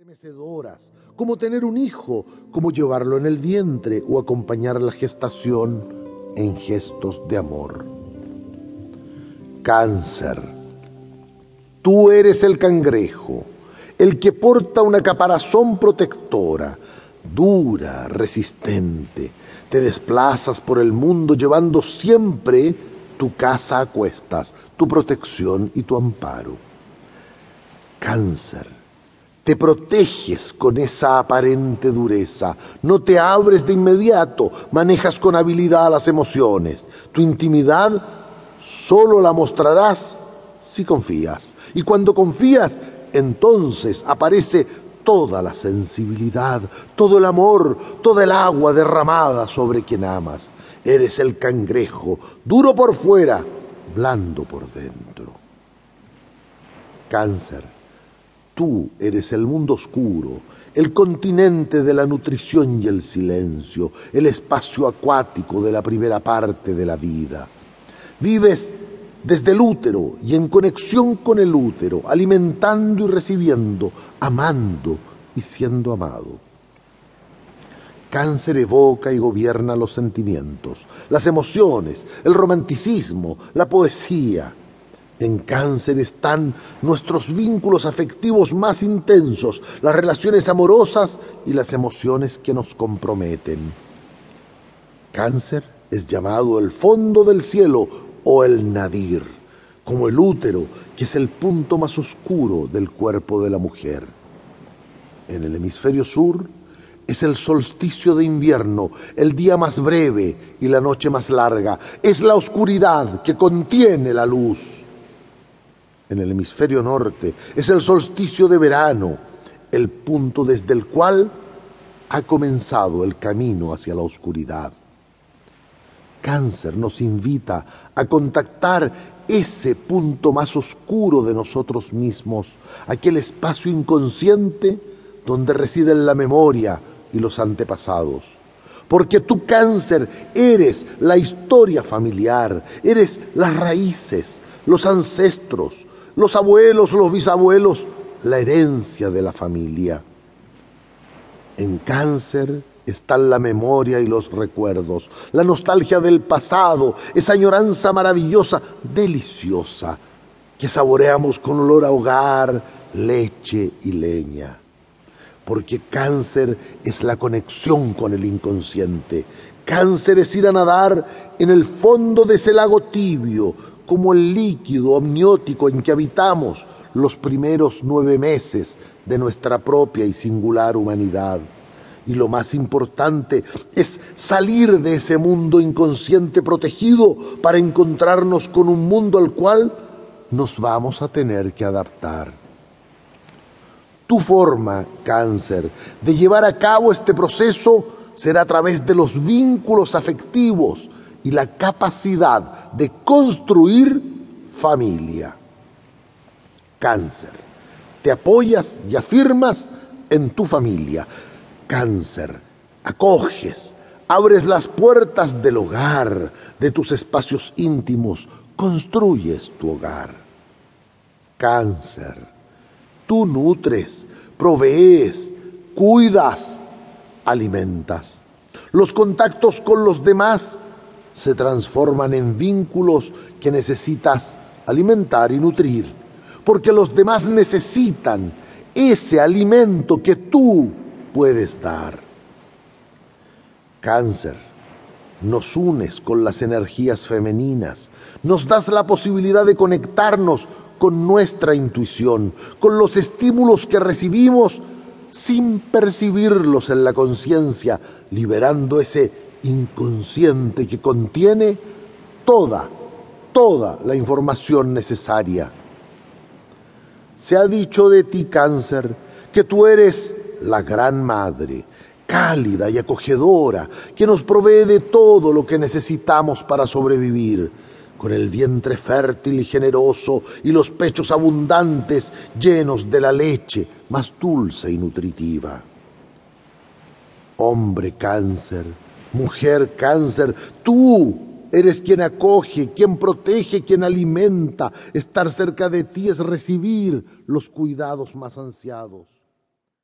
estremecedoras, como tener un hijo, como llevarlo en el vientre o acompañar la gestación en gestos de amor. Cáncer. Tú eres el cangrejo, el que porta una caparazón protectora, dura, resistente. Te desplazas por el mundo llevando siempre tu casa a cuestas, tu protección y tu amparo. Cáncer te proteges con esa aparente dureza, no te abres de inmediato, manejas con habilidad las emociones. Tu intimidad solo la mostrarás si confías. Y cuando confías, entonces aparece toda la sensibilidad, todo el amor, toda el agua derramada sobre quien amas. Eres el cangrejo, duro por fuera, blando por dentro. Cáncer Tú eres el mundo oscuro, el continente de la nutrición y el silencio, el espacio acuático de la primera parte de la vida. Vives desde el útero y en conexión con el útero, alimentando y recibiendo, amando y siendo amado. Cáncer evoca y gobierna los sentimientos, las emociones, el romanticismo, la poesía, en cáncer están nuestros vínculos afectivos más intensos, las relaciones amorosas y las emociones que nos comprometen. Cáncer es llamado el fondo del cielo o el nadir, como el útero, que es el punto más oscuro del cuerpo de la mujer. En el hemisferio sur es el solsticio de invierno, el día más breve y la noche más larga. Es la oscuridad que contiene la luz en el hemisferio norte, es el solsticio de verano, el punto desde el cual ha comenzado el camino hacia la oscuridad. Cáncer nos invita a contactar ese punto más oscuro de nosotros mismos, aquel espacio inconsciente donde residen la memoria y los antepasados. Porque tú cáncer eres la historia familiar, eres las raíces, los ancestros, los abuelos, los bisabuelos, la herencia de la familia. En cáncer están la memoria y los recuerdos, la nostalgia del pasado, esa añoranza maravillosa, deliciosa, que saboreamos con olor a hogar, leche y leña. Porque cáncer es la conexión con el inconsciente. Cáncer es ir a nadar en el fondo de ese lago tibio, como el líquido amniótico en que habitamos los primeros nueve meses de nuestra propia y singular humanidad. Y lo más importante es salir de ese mundo inconsciente protegido para encontrarnos con un mundo al cual nos vamos a tener que adaptar. Tu forma, cáncer, de llevar a cabo este proceso será a través de los vínculos afectivos y la capacidad de construir familia. Cáncer. Te apoyas y afirmas en tu familia. Cáncer. Acoges, abres las puertas del hogar, de tus espacios íntimos, construyes tu hogar. Cáncer. Tú nutres, provees, cuidas, alimentas. Los contactos con los demás se transforman en vínculos que necesitas alimentar y nutrir, porque los demás necesitan ese alimento que tú puedes dar. Cáncer, nos unes con las energías femeninas, nos das la posibilidad de conectarnos con nuestra intuición, con los estímulos que recibimos sin percibirlos en la conciencia, liberando ese inconsciente que contiene toda, toda la información necesaria. Se ha dicho de ti, cáncer, que tú eres la gran madre, cálida y acogedora, que nos provee de todo lo que necesitamos para sobrevivir, con el vientre fértil y generoso y los pechos abundantes llenos de la leche más dulce y nutritiva. Hombre cáncer, Mujer cáncer, tú eres quien acoge, quien protege, quien alimenta. Estar cerca de ti es recibir los cuidados más ansiados.